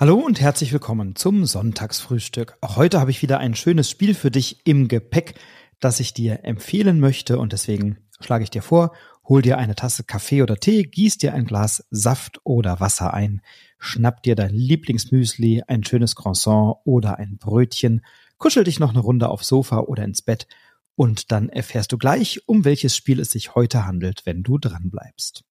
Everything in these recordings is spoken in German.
Hallo und herzlich willkommen zum Sonntagsfrühstück. Auch heute habe ich wieder ein schönes Spiel für dich im Gepäck, das ich dir empfehlen möchte und deswegen schlage ich dir vor, hol dir eine Tasse Kaffee oder Tee, gieß dir ein Glas Saft oder Wasser ein, schnapp dir dein Lieblingsmüsli, ein schönes Croissant oder ein Brötchen, kuschel dich noch eine Runde aufs Sofa oder ins Bett und dann erfährst du gleich, um welches Spiel es sich heute handelt, wenn du dran bleibst.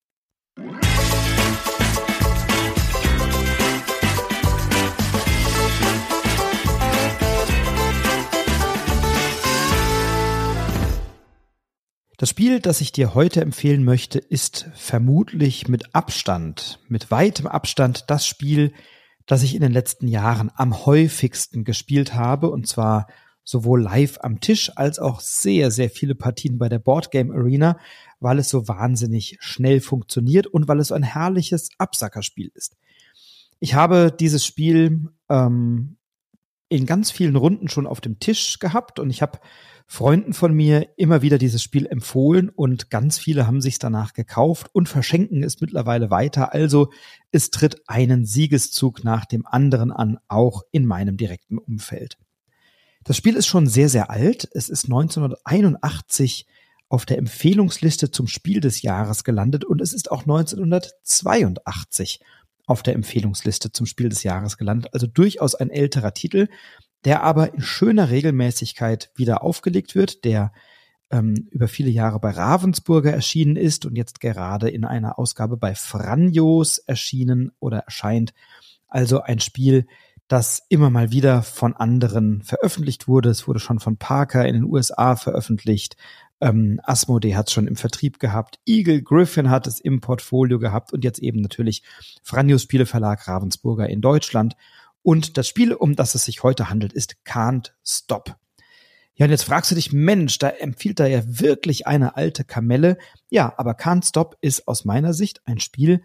Das Spiel, das ich dir heute empfehlen möchte, ist vermutlich mit Abstand, mit weitem Abstand das Spiel, das ich in den letzten Jahren am häufigsten gespielt habe, und zwar sowohl live am Tisch als auch sehr, sehr viele Partien bei der Boardgame Arena, weil es so wahnsinnig schnell funktioniert und weil es so ein herrliches Absackerspiel ist. Ich habe dieses Spiel ähm, in ganz vielen Runden schon auf dem Tisch gehabt und ich habe Freunden von mir immer wieder dieses Spiel empfohlen und ganz viele haben sich danach gekauft und verschenken es mittlerweile weiter. Also es tritt einen Siegeszug nach dem anderen an, auch in meinem direkten Umfeld. Das Spiel ist schon sehr, sehr alt. Es ist 1981 auf der Empfehlungsliste zum Spiel des Jahres gelandet und es ist auch 1982 auf der Empfehlungsliste zum Spiel des Jahres gelandet. Also durchaus ein älterer Titel der aber in schöner Regelmäßigkeit wieder aufgelegt wird, der ähm, über viele Jahre bei Ravensburger erschienen ist und jetzt gerade in einer Ausgabe bei Franjos erschienen oder erscheint. Also ein Spiel, das immer mal wieder von anderen veröffentlicht wurde. Es wurde schon von Parker in den USA veröffentlicht. Ähm, Asmodee hat es schon im Vertrieb gehabt. Eagle Griffin hat es im Portfolio gehabt und jetzt eben natürlich Franjos Spieleverlag Ravensburger in Deutschland. Und das Spiel, um das es sich heute handelt, ist Can't Stop. Ja, und jetzt fragst du dich, Mensch, da empfiehlt da ja wirklich eine alte Kamelle. Ja, aber Can't Stop ist aus meiner Sicht ein Spiel,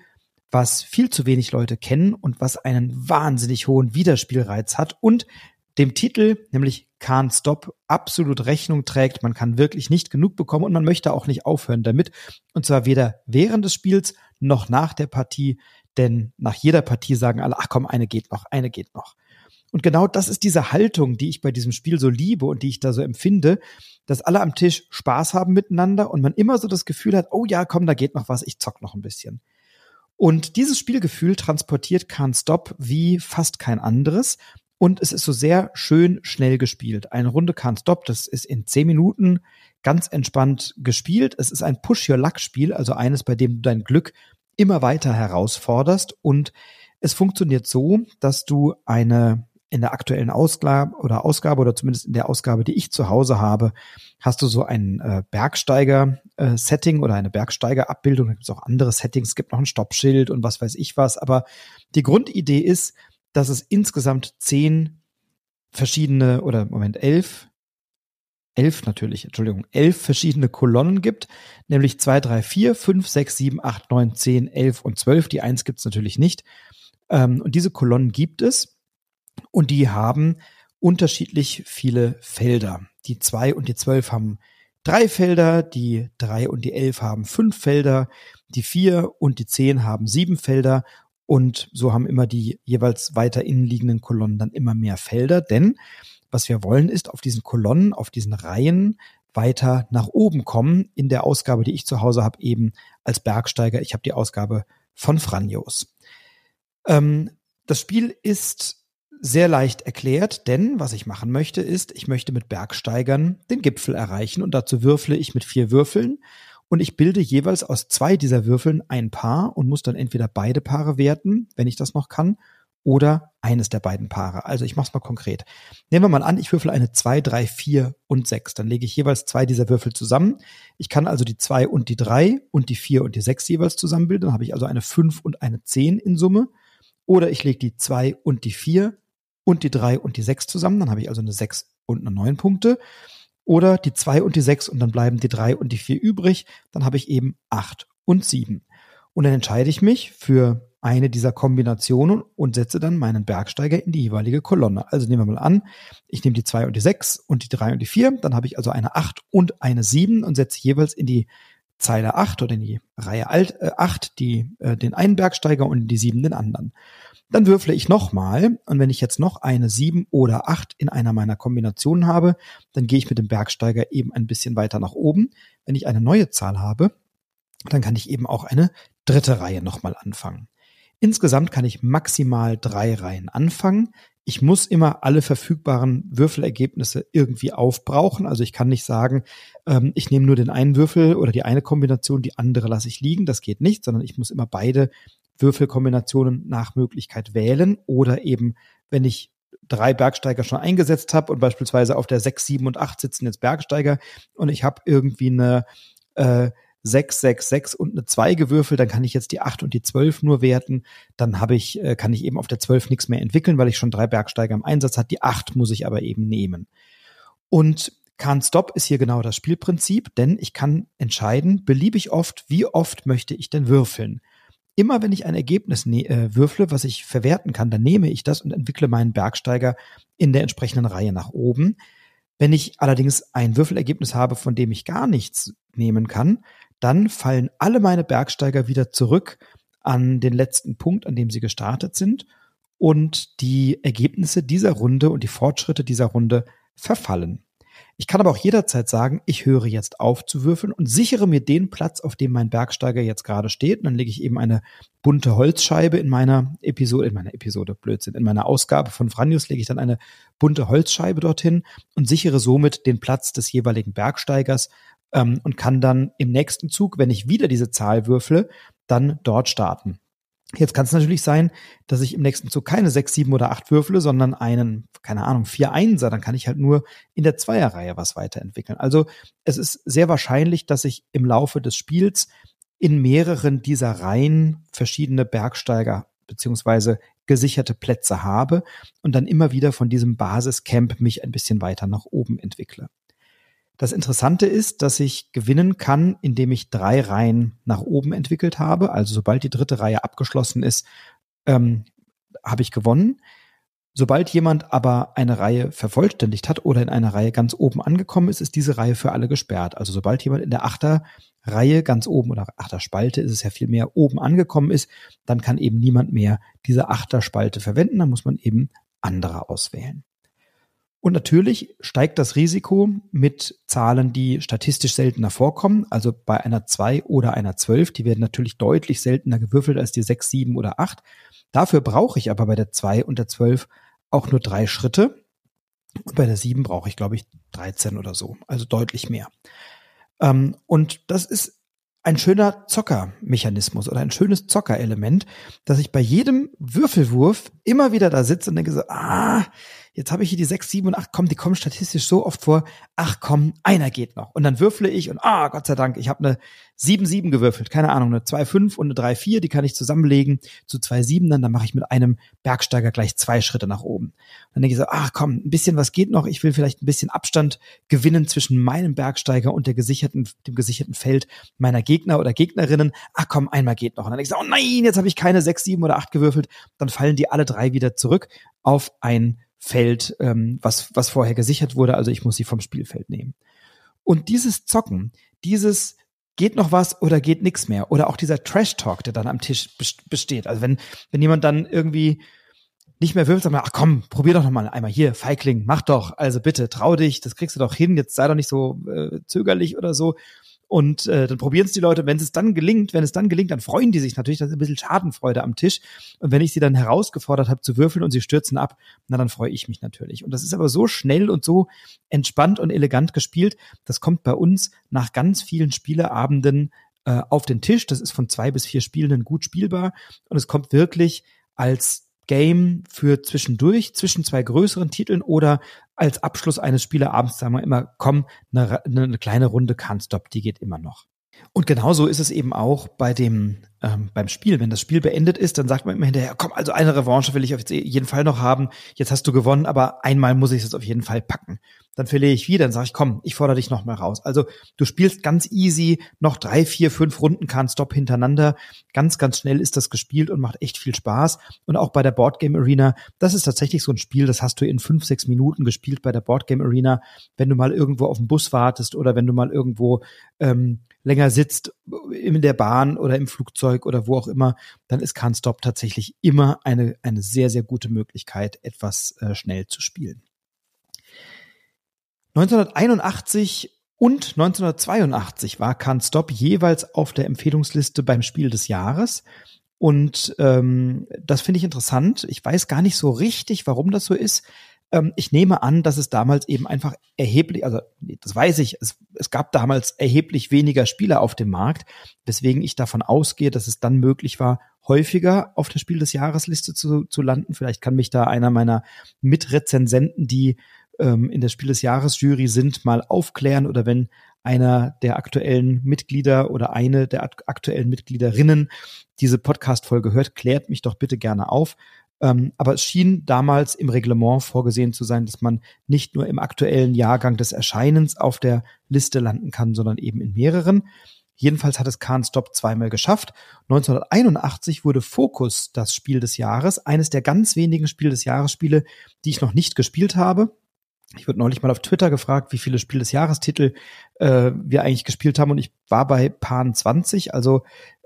was viel zu wenig Leute kennen und was einen wahnsinnig hohen Wiederspielreiz hat und dem Titel, nämlich Can't Stop, absolut Rechnung trägt. Man kann wirklich nicht genug bekommen und man möchte auch nicht aufhören damit. Und zwar weder während des Spiels noch nach der Partie. Denn nach jeder Partie sagen alle, ach komm, eine geht noch, eine geht noch. Und genau das ist diese Haltung, die ich bei diesem Spiel so liebe und die ich da so empfinde, dass alle am Tisch Spaß haben miteinander und man immer so das Gefühl hat, oh ja, komm, da geht noch was, ich zock noch ein bisschen. Und dieses Spielgefühl transportiert Can't Stop wie fast kein anderes. Und es ist so sehr schön schnell gespielt. Eine Runde Can't Stop, das ist in zehn Minuten ganz entspannt gespielt. Es ist ein Push-Your-Luck-Spiel, also eines, bei dem du dein Glück immer weiter herausforderst und es funktioniert so, dass du eine in der aktuellen Ausgabe oder Ausgabe oder zumindest in der Ausgabe, die ich zu Hause habe, hast du so ein äh, Bergsteiger-Setting äh, oder eine Bergsteiger-Abbildung. Da gibt es auch andere Settings, es gibt noch ein Stoppschild und was weiß ich was. Aber die Grundidee ist, dass es insgesamt zehn verschiedene oder Moment elf elf natürlich, Entschuldigung, elf verschiedene Kolonnen gibt, nämlich zwei, drei, vier, fünf, sechs, sieben, acht, neun, zehn, elf und zwölf. Die eins gibt's natürlich nicht. Ähm, und diese Kolonnen gibt es und die haben unterschiedlich viele Felder. Die zwei und die zwölf haben drei Felder, die drei und die elf haben fünf Felder, die vier und die zehn haben sieben Felder und so haben immer die jeweils weiter innen liegenden Kolonnen dann immer mehr Felder, denn was wir wollen, ist auf diesen Kolonnen, auf diesen Reihen weiter nach oben kommen. In der Ausgabe, die ich zu Hause habe, eben als Bergsteiger. Ich habe die Ausgabe von Franjos. Ähm, das Spiel ist sehr leicht erklärt, denn was ich machen möchte, ist, ich möchte mit Bergsteigern den Gipfel erreichen und dazu würfle ich mit vier Würfeln und ich bilde jeweils aus zwei dieser Würfeln ein Paar und muss dann entweder beide Paare werten, wenn ich das noch kann, oder eines der beiden Paare. Also ich mache es mal konkret. Nehmen wir mal an, ich würfel eine 2, 3, 4 und 6. Dann lege ich jeweils zwei dieser Würfel zusammen. Ich kann also die 2 und die 3 und die 4 und die 6 jeweils zusammenbilden. Dann habe ich also eine 5 und eine 10 in Summe. Oder ich lege die 2 und die 4 und die 3 und die 6 zusammen. Dann habe ich also eine 6 und eine 9 Punkte. Oder die 2 und die 6 und dann bleiben die 3 und die 4 übrig. Dann habe ich eben 8 und 7. Und dann entscheide ich mich für eine dieser Kombinationen und setze dann meinen Bergsteiger in die jeweilige Kolonne. Also nehmen wir mal an, ich nehme die 2 und die 6 und die 3 und die 4, dann habe ich also eine 8 und eine 7 und setze jeweils in die Zeile 8 oder in die Reihe 8 äh, die, äh, den einen Bergsteiger und in die 7 den anderen. Dann würfle ich nochmal und wenn ich jetzt noch eine sieben oder acht in einer meiner Kombinationen habe, dann gehe ich mit dem Bergsteiger eben ein bisschen weiter nach oben. Wenn ich eine neue Zahl habe, dann kann ich eben auch eine dritte Reihe nochmal anfangen. Insgesamt kann ich maximal drei Reihen anfangen. Ich muss immer alle verfügbaren Würfelergebnisse irgendwie aufbrauchen. Also ich kann nicht sagen, ähm, ich nehme nur den einen Würfel oder die eine Kombination, die andere lasse ich liegen. Das geht nicht, sondern ich muss immer beide Würfelkombinationen nach Möglichkeit wählen oder eben, wenn ich drei Bergsteiger schon eingesetzt habe und beispielsweise auf der 6, 7 und 8 sitzen jetzt Bergsteiger und ich habe irgendwie eine äh, 6, 6, 6 und eine 2 gewürfelt, dann kann ich jetzt die 8 und die 12 nur werten. Dann habe ich, äh, kann ich eben auf der 12 nichts mehr entwickeln, weil ich schon drei Bergsteiger im Einsatz hat. Die 8 muss ich aber eben nehmen. Und Can't Stop ist hier genau das Spielprinzip, denn ich kann entscheiden, beliebig oft, wie oft möchte ich denn würfeln. Immer wenn ich ein Ergebnis ne äh, würfle, was ich verwerten kann, dann nehme ich das und entwickle meinen Bergsteiger in der entsprechenden Reihe nach oben. Wenn ich allerdings ein Würfelergebnis habe, von dem ich gar nichts nehmen kann, dann fallen alle meine Bergsteiger wieder zurück an den letzten Punkt, an dem sie gestartet sind und die Ergebnisse dieser Runde und die Fortschritte dieser Runde verfallen. Ich kann aber auch jederzeit sagen, ich höre jetzt auf zu würfeln und sichere mir den Platz, auf dem mein Bergsteiger jetzt gerade steht. Und dann lege ich eben eine bunte Holzscheibe in meiner Episode, in meiner Episode, Blödsinn, in meiner Ausgabe von Franjus lege ich dann eine bunte Holzscheibe dorthin und sichere somit den Platz des jeweiligen Bergsteigers ähm, und kann dann im nächsten Zug, wenn ich wieder diese Zahl würfle, dann dort starten. Jetzt kann es natürlich sein, dass ich im nächsten Zug keine sechs, sieben oder acht würfle, sondern einen, keine Ahnung, vier Einser. Dann kann ich halt nur in der Zweierreihe was weiterentwickeln. Also es ist sehr wahrscheinlich, dass ich im Laufe des Spiels in mehreren dieser Reihen verschiedene Bergsteiger beziehungsweise gesicherte Plätze habe und dann immer wieder von diesem Basiscamp mich ein bisschen weiter nach oben entwickle. Das Interessante ist, dass ich gewinnen kann, indem ich drei Reihen nach oben entwickelt habe. Also sobald die dritte Reihe abgeschlossen ist, ähm, habe ich gewonnen. Sobald jemand aber eine Reihe vervollständigt hat oder in einer Reihe ganz oben angekommen ist, ist diese Reihe für alle gesperrt. Also sobald jemand in der Achterreihe ganz oben oder Achterspalte ist es ja viel mehr oben angekommen ist, dann kann eben niemand mehr diese Achterspalte verwenden. Dann muss man eben andere auswählen. Und natürlich steigt das Risiko mit Zahlen, die statistisch seltener vorkommen. Also bei einer 2 oder einer 12, die werden natürlich deutlich seltener gewürfelt als die 6, 7 oder 8. Dafür brauche ich aber bei der 2 und der 12 auch nur drei Schritte. Und bei der 7 brauche ich, glaube ich, 13 oder so. Also deutlich mehr. Ähm, und das ist ein schöner Zockermechanismus oder ein schönes Zockerelement, dass ich bei jedem Würfelwurf immer wieder da sitze und denke so, ah, jetzt habe ich hier die 6, 7 und 8, komm, die kommen statistisch so oft vor, ach komm, einer geht noch. Und dann würfle ich und ah, Gott sei Dank, ich habe eine 7, 7 gewürfelt, keine Ahnung, eine 2, 5 und eine 3, 4, die kann ich zusammenlegen zu zwei 7, dann, dann mache ich mit einem Bergsteiger gleich zwei Schritte nach oben. Und dann denke ich so, ach komm, ein bisschen was geht noch, ich will vielleicht ein bisschen Abstand gewinnen zwischen meinem Bergsteiger und der gesicherten, dem gesicherten Feld meiner Gegner oder Gegnerinnen. Ach komm, einmal geht noch. Und dann denke ich so, oh nein, jetzt habe ich keine 6, 7 oder 8 gewürfelt. Dann fallen die alle drei wieder zurück auf ein Feld, ähm, was, was vorher gesichert wurde. Also ich muss sie vom Spielfeld nehmen. Und dieses Zocken, dieses geht noch was oder geht nichts mehr oder auch dieser Trash Talk, der dann am Tisch besteht. Also wenn wenn jemand dann irgendwie nicht mehr sagt man, ach komm, probier doch noch mal einmal hier, Feigling, mach doch, also bitte, trau dich, das kriegst du doch hin, jetzt sei doch nicht so äh, zögerlich oder so. Und äh, dann probieren es die Leute. Wenn es dann gelingt, wenn es dann gelingt, dann freuen die sich natürlich. Das ist ein bisschen Schadenfreude am Tisch. Und wenn ich sie dann herausgefordert habe zu würfeln und sie stürzen ab, na dann freue ich mich natürlich. Und das ist aber so schnell und so entspannt und elegant gespielt. Das kommt bei uns nach ganz vielen Spieleabenden äh, auf den Tisch. Das ist von zwei bis vier Spielenden gut spielbar. Und es kommt wirklich als Game für zwischendurch, zwischen zwei größeren Titeln oder als Abschluss eines Spieleabends sagen wir immer, komm, eine, eine kleine Runde Can't Stop, die geht immer noch. Und genauso ist es eben auch bei dem ähm, beim Spiel. Wenn das Spiel beendet ist, dann sagt man immer hinterher, komm, also eine Revanche will ich auf jeden Fall noch haben. Jetzt hast du gewonnen, aber einmal muss ich es auf jeden Fall packen. Dann verliere ich wieder, dann sage ich, komm, ich fordere dich noch mal raus. Also du spielst ganz easy, noch drei, vier, fünf Runden kann Stop hintereinander. Ganz, ganz schnell ist das gespielt und macht echt viel Spaß. Und auch bei der Boardgame Arena, das ist tatsächlich so ein Spiel, das hast du in fünf, sechs Minuten gespielt bei der Boardgame Arena, wenn du mal irgendwo auf den Bus wartest oder wenn du mal irgendwo ähm, länger sitzt in der Bahn oder im Flugzeug Flugzeug oder wo auch immer, dann ist Can't Stop tatsächlich immer eine, eine sehr, sehr gute Möglichkeit, etwas äh, schnell zu spielen. 1981 und 1982 war Can't Stop jeweils auf der Empfehlungsliste beim Spiel des Jahres. Und ähm, das finde ich interessant. Ich weiß gar nicht so richtig, warum das so ist. Ähm, ich nehme an, dass es damals eben einfach erheblich, also das weiß ich, es, es gab damals erheblich weniger Spieler auf dem Markt, weswegen ich davon ausgehe, dass es dann möglich war, häufiger auf der Spiel des Jahresliste zu, zu landen. Vielleicht kann mich da einer meiner Mitrezensenten, die ähm, in der Spiel des Jahres Jury sind, mal aufklären oder wenn einer der aktuellen Mitglieder oder eine der aktuellen Mitgliederinnen diese Podcast-Folge hört, klärt mich doch bitte gerne auf. Ähm, aber es schien damals im Reglement vorgesehen zu sein, dass man nicht nur im aktuellen Jahrgang des Erscheinens auf der Liste landen kann, sondern eben in mehreren. Jedenfalls hat es Kahn Stop zweimal geschafft. 1981 wurde Focus das Spiel des Jahres, eines der ganz wenigen Spiel des Jahres Spiele, die ich noch nicht gespielt habe. Ich wurde neulich mal auf Twitter gefragt, wie viele Spiel des Jahrestitel äh, wir eigentlich gespielt haben und ich war bei Pan 20, also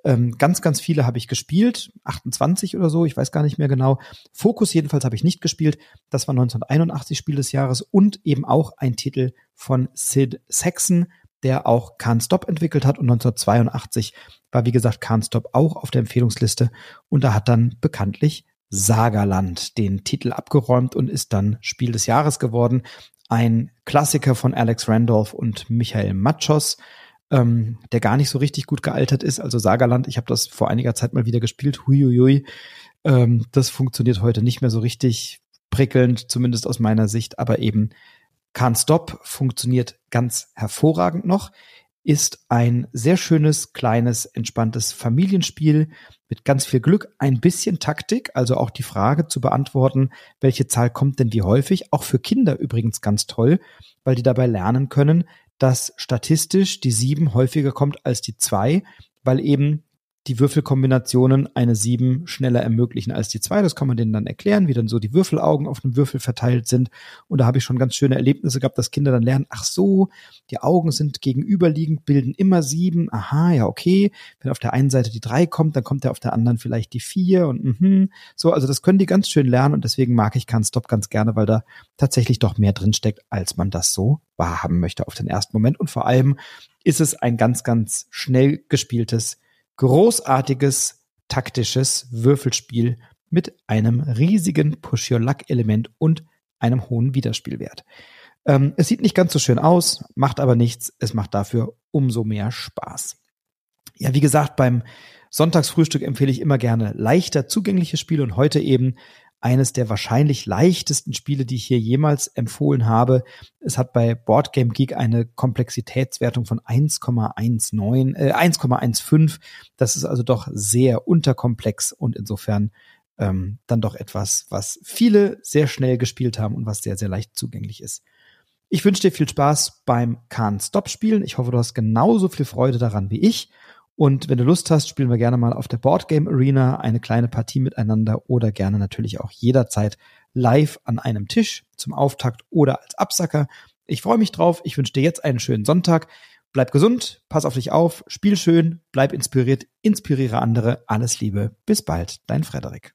ähm, ganz, ganz viele habe ich gespielt, 28 oder so, ich weiß gar nicht mehr genau. Fokus jedenfalls habe ich nicht gespielt. Das war 1981 Spiel des Jahres und eben auch ein Titel von Sid Saxon, der auch Can't Stop entwickelt hat und 1982 war wie gesagt Can't Stop auch auf der Empfehlungsliste und da hat dann bekanntlich Sagerland den Titel abgeräumt und ist dann Spiel des Jahres geworden. Ein Klassiker von Alex Randolph und Michael Machos ähm, der gar nicht so richtig gut gealtert ist. Also Sagerland, ich habe das vor einiger Zeit mal wieder gespielt. Huiuiui. Ähm, das funktioniert heute nicht mehr so richtig prickelnd, zumindest aus meiner Sicht, aber eben Can't Stop funktioniert ganz hervorragend noch, ist ein sehr schönes, kleines, entspanntes Familienspiel mit ganz viel Glück, ein bisschen Taktik, also auch die Frage zu beantworten, welche Zahl kommt denn wie häufig, auch für Kinder übrigens ganz toll, weil die dabei lernen können, dass statistisch die sieben häufiger kommt als die zwei, weil eben die Würfelkombinationen eine sieben schneller ermöglichen als die zwei. Das kann man denen dann erklären, wie dann so die Würfelaugen auf einem Würfel verteilt sind. Und da habe ich schon ganz schöne Erlebnisse gehabt, dass Kinder dann lernen, ach so, die Augen sind gegenüberliegend, bilden immer sieben. Aha, ja, okay. Wenn auf der einen Seite die drei kommt, dann kommt ja auf der anderen vielleicht die vier und mhm. so. Also das können die ganz schön lernen und deswegen mag ich Can't Stop ganz gerne, weil da tatsächlich doch mehr drin steckt, als man das so wahrhaben möchte auf den ersten Moment. Und vor allem ist es ein ganz, ganz schnell gespieltes großartiges taktisches Würfelspiel mit einem riesigen Push-Your-Luck-Element und einem hohen Wiederspielwert. Ähm, es sieht nicht ganz so schön aus, macht aber nichts. Es macht dafür umso mehr Spaß. Ja, wie gesagt, beim Sonntagsfrühstück empfehle ich immer gerne leichter zugängliche Spiele und heute eben eines der wahrscheinlich leichtesten Spiele, die ich hier jemals empfohlen habe. Es hat bei Boardgame Geek eine Komplexitätswertung von 1,19, äh, 1,15. Das ist also doch sehr unterkomplex und insofern ähm, dann doch etwas, was viele sehr schnell gespielt haben und was sehr, sehr leicht zugänglich ist. Ich wünsche dir viel Spaß beim Can't Stop Spielen. Ich hoffe, du hast genauso viel Freude daran wie ich. Und wenn du Lust hast, spielen wir gerne mal auf der Boardgame Arena eine kleine Partie miteinander oder gerne natürlich auch jederzeit live an einem Tisch zum Auftakt oder als Absacker. Ich freue mich drauf. Ich wünsche dir jetzt einen schönen Sonntag. Bleib gesund, pass auf dich auf, spiel schön, bleib inspiriert, inspiriere andere. Alles Liebe. Bis bald, dein Frederik.